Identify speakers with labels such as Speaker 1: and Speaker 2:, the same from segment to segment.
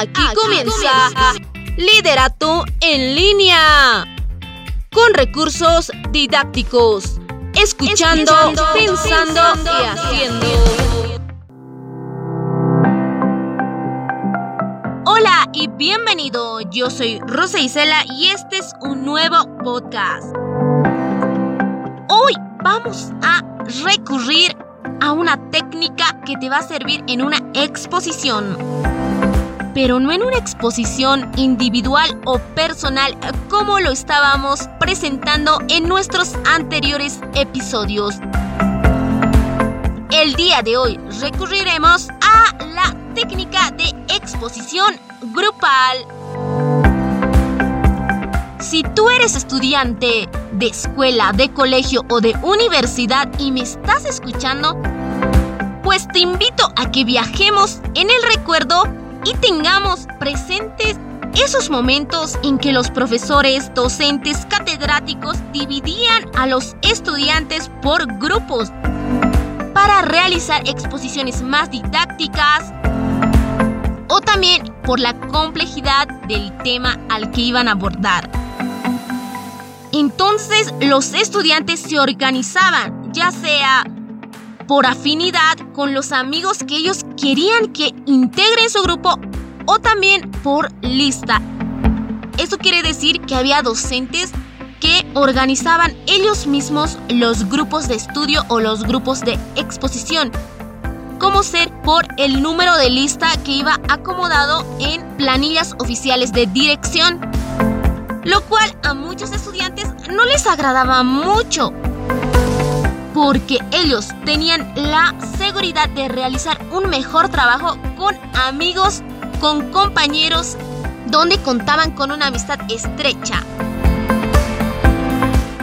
Speaker 1: Aquí, comienza, Liderato en línea. Con recursos didácticos. Escuchando, pensando, y haciendo. Hola y bienvenido. Yo soy Rosa Isela y este es un nuevo podcast. Hoy vamos a recurrir a una técnica que te va a servir en una exposición pero no en una exposición individual o personal como lo estábamos presentando en nuestros anteriores episodios. El día de hoy recurriremos a la técnica de exposición grupal. Si tú eres estudiante de escuela, de colegio o de universidad y me estás escuchando, pues te invito a que viajemos en el recuerdo y tengamos presentes esos momentos en que los profesores, docentes, catedráticos dividían a los estudiantes por grupos para realizar exposiciones más didácticas o también por la complejidad del tema al que iban a abordar. Entonces los estudiantes se organizaban, ya sea por afinidad con los amigos que ellos querían que integren su grupo o también por lista. Esto quiere decir que había docentes que organizaban ellos mismos los grupos de estudio o los grupos de exposición, como ser por el número de lista que iba acomodado en planillas oficiales de dirección, lo cual a muchos estudiantes no les agradaba mucho porque ellos tenían la seguridad de realizar un mejor trabajo con amigos, con compañeros, donde contaban con una amistad estrecha.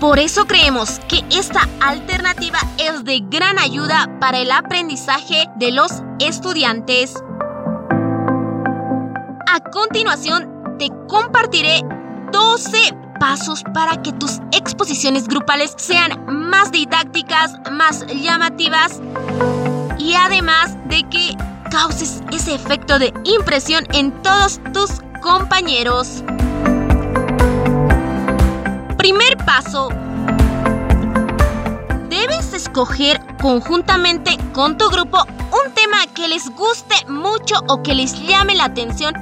Speaker 1: Por eso creemos que esta alternativa es de gran ayuda para el aprendizaje de los estudiantes. A continuación, te compartiré 12 pasos para que tus exposiciones grupales sean más didácticas, más llamativas y además de que causes ese efecto de impresión en todos tus compañeros. Primer paso. Debes escoger conjuntamente con tu grupo un tema que les guste mucho o que les llame la atención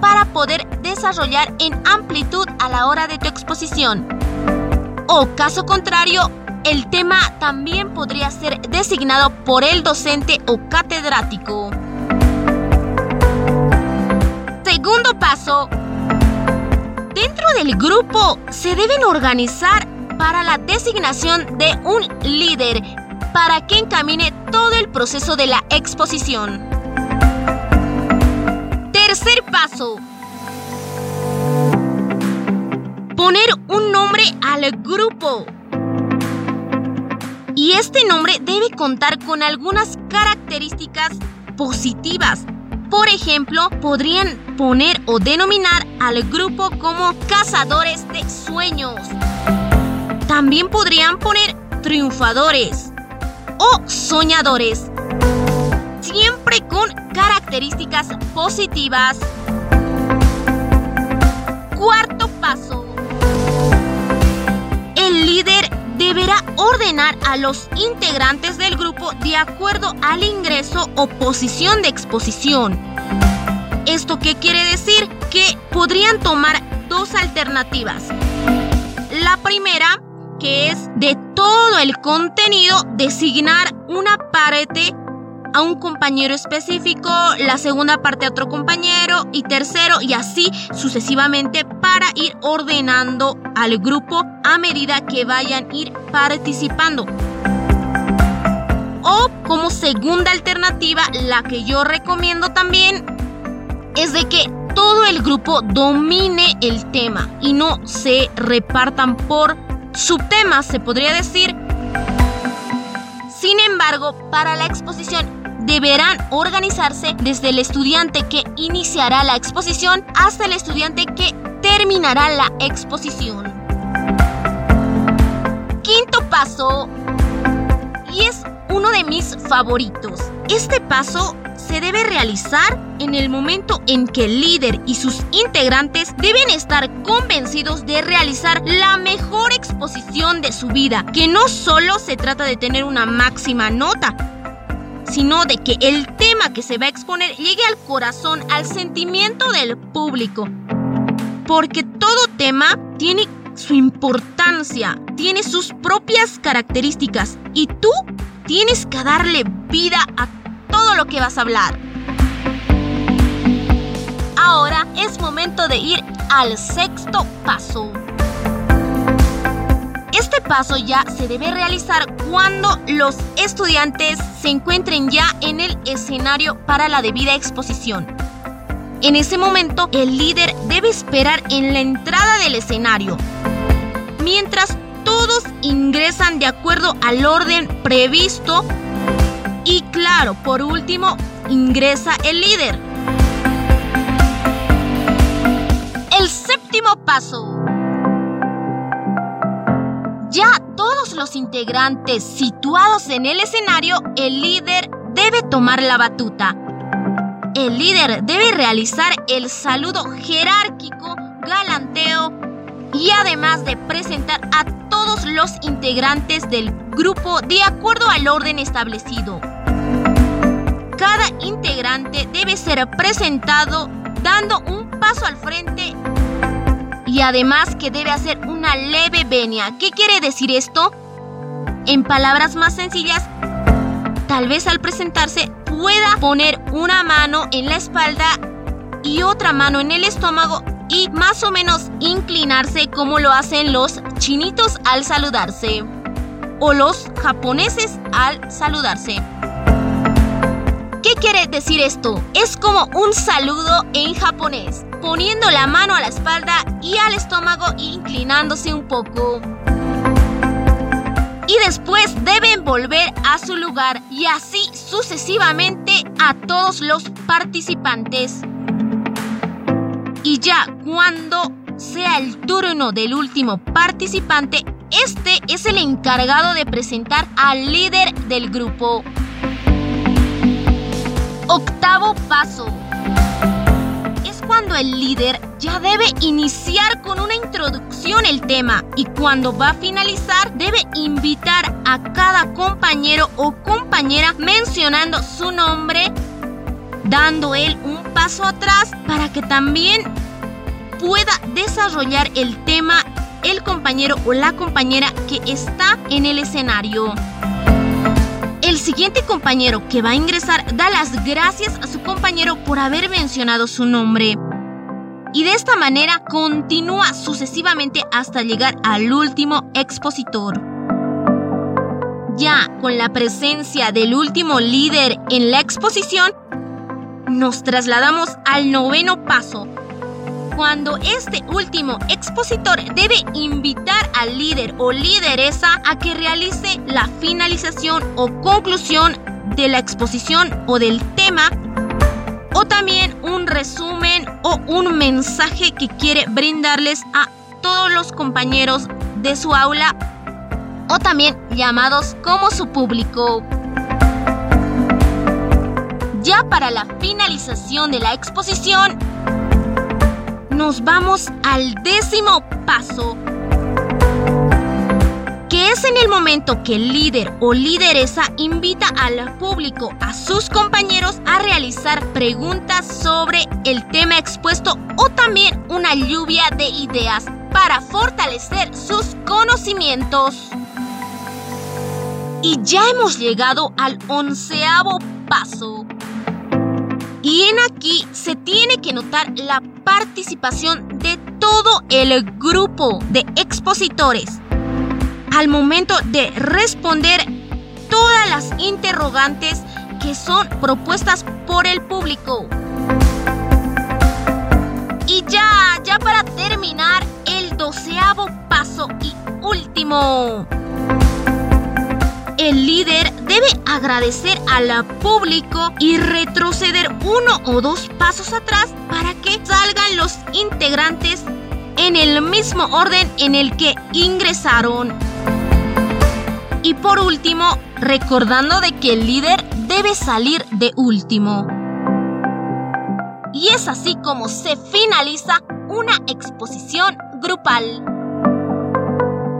Speaker 1: para poder desarrollar en amplitud a la hora de tu exposición. O caso contrario, el tema también podría ser designado por el docente o catedrático. Segundo paso. Dentro del grupo se deben organizar para la designación de un líder para que encamine todo el proceso de la exposición. Tercer paso. Poner un nombre al grupo. Y este nombre debe contar con algunas características positivas. Por ejemplo, podrían poner o denominar al grupo como cazadores de sueños. También podrían poner triunfadores o soñadores siempre con características positivas. Deberá ordenar a los integrantes del grupo de acuerdo al ingreso o posición de exposición. ¿Esto qué quiere decir? Que podrían tomar dos alternativas. La primera, que es de todo el contenido, designar una parte a un compañero específico, la segunda parte a otro compañero y tercero y así sucesivamente para ir ordenando al grupo a medida que vayan ir participando. O como segunda alternativa, la que yo recomiendo también es de que todo el grupo domine el tema y no se repartan por subtemas, se podría decir. Sin embargo, para la exposición deberán organizarse desde el estudiante que iniciará la exposición hasta el estudiante que terminará la exposición. Quinto paso, y es uno de mis favoritos, Este paso se debe realizar en el momento en que el líder y sus integrantes deben estar convencidos de realizar la mejor exposición de su vida, que no solo se trata de tener una máxima nota, sino de que el tema que se va a exponer llegue al corazón, al sentimiento del público. Porque todo tema tiene su importancia, tiene sus propias características y tú tienes que darle vida a todo lo que vas a hablar. Ahora es momento de ir al sexto paso. Paso ya se debe realizar cuando los estudiantes se encuentren ya en el escenario para la debida exposición. En ese momento, el líder debe esperar en la entrada del escenario, mientras todos ingresan de acuerdo al orden previsto y claro, por último, ingresa el líder. El séptimo paso. Los integrantes situados en el escenario, el líder debe tomar la batuta. El líder debe realizar el saludo jerárquico, galanteo y además de presentar a todos los integrantes del grupo de acuerdo al orden establecido. Cada integrante debe ser presentado dando un paso al frente y además que debe hacer una leve venia. ¿Qué quiere decir esto? En palabras más sencillas, tal vez al presentarse pueda poner una mano en la espalda y otra mano en el estómago y más o menos inclinarse como lo hacen los chinitos al saludarse o los japoneses al saludarse. ¿Qué quiere decir esto? Es como un saludo en japonés, poniendo la mano a la espalda y al estómago inclinándose un poco. Y después deben volver a su lugar y así sucesivamente a todos los participantes. Y ya cuando sea el turno del último participante, este es el encargado de presentar al líder del grupo. Octavo paso. Cuando el líder ya debe iniciar con una introducción el tema y cuando va a finalizar debe invitar a cada compañero o compañera mencionando su nombre, dando él un paso atrás para que también pueda desarrollar el tema el compañero o la compañera que está en el escenario. El siguiente compañero que va a ingresar da las gracias a su compañero por haber mencionado su nombre. Y de esta manera continúa sucesivamente hasta llegar al último expositor. Ya con la presencia del último líder en la exposición, nos trasladamos al noveno paso, cuando este último expositor debe invitar al líder o lideresa a que realice la finalización o conclusión de la exposición o del tema también un resumen o un mensaje que quiere brindarles a todos los compañeros de su aula o también llamados como su público. Ya para la finalización de la exposición, nos vamos al décimo paso, es en el momento que el líder o lideresa invita al público, a sus compañeros, a realizar preguntas sobre el tema expuesto o también una lluvia de ideas para fortalecer sus conocimientos. Y ya hemos llegado al onceavo paso. Y en aquí se tiene que notar la participación de todo el grupo de expositores al momento de responder todas las interrogantes que son propuestas por el público. Y ya, ya para terminar, el doceavo paso y último el líder debe agradecer al público y retroceder uno o dos pasos atrás para que salgan los integrantes en el mismo orden en el que ingresaron. Y por último, recordando de que el líder debe salir de último. Y es así como se finaliza una exposición grupal.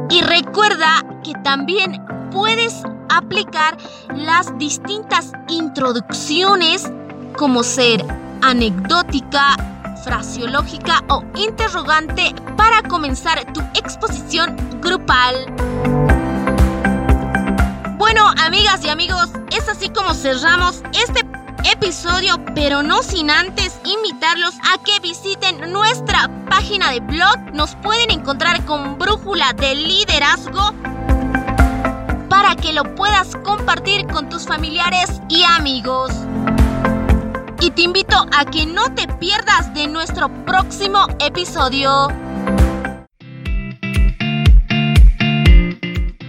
Speaker 1: Y recuerda que también puedes aplicar las distintas introducciones como ser anecdótica, fraseológica o interrogante para comenzar tu exposición grupal. Cerramos este episodio, pero no sin antes invitarlos a que visiten nuestra página de blog. Nos pueden encontrar con Brújula de Liderazgo para que lo puedas compartir con tus familiares y amigos. Y te invito a que no te pierdas de nuestro próximo episodio.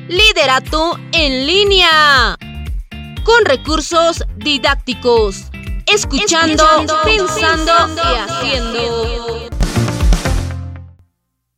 Speaker 1: Liderato en línea. Con recursos didácticos. Escuchando, pensando, y haciendo.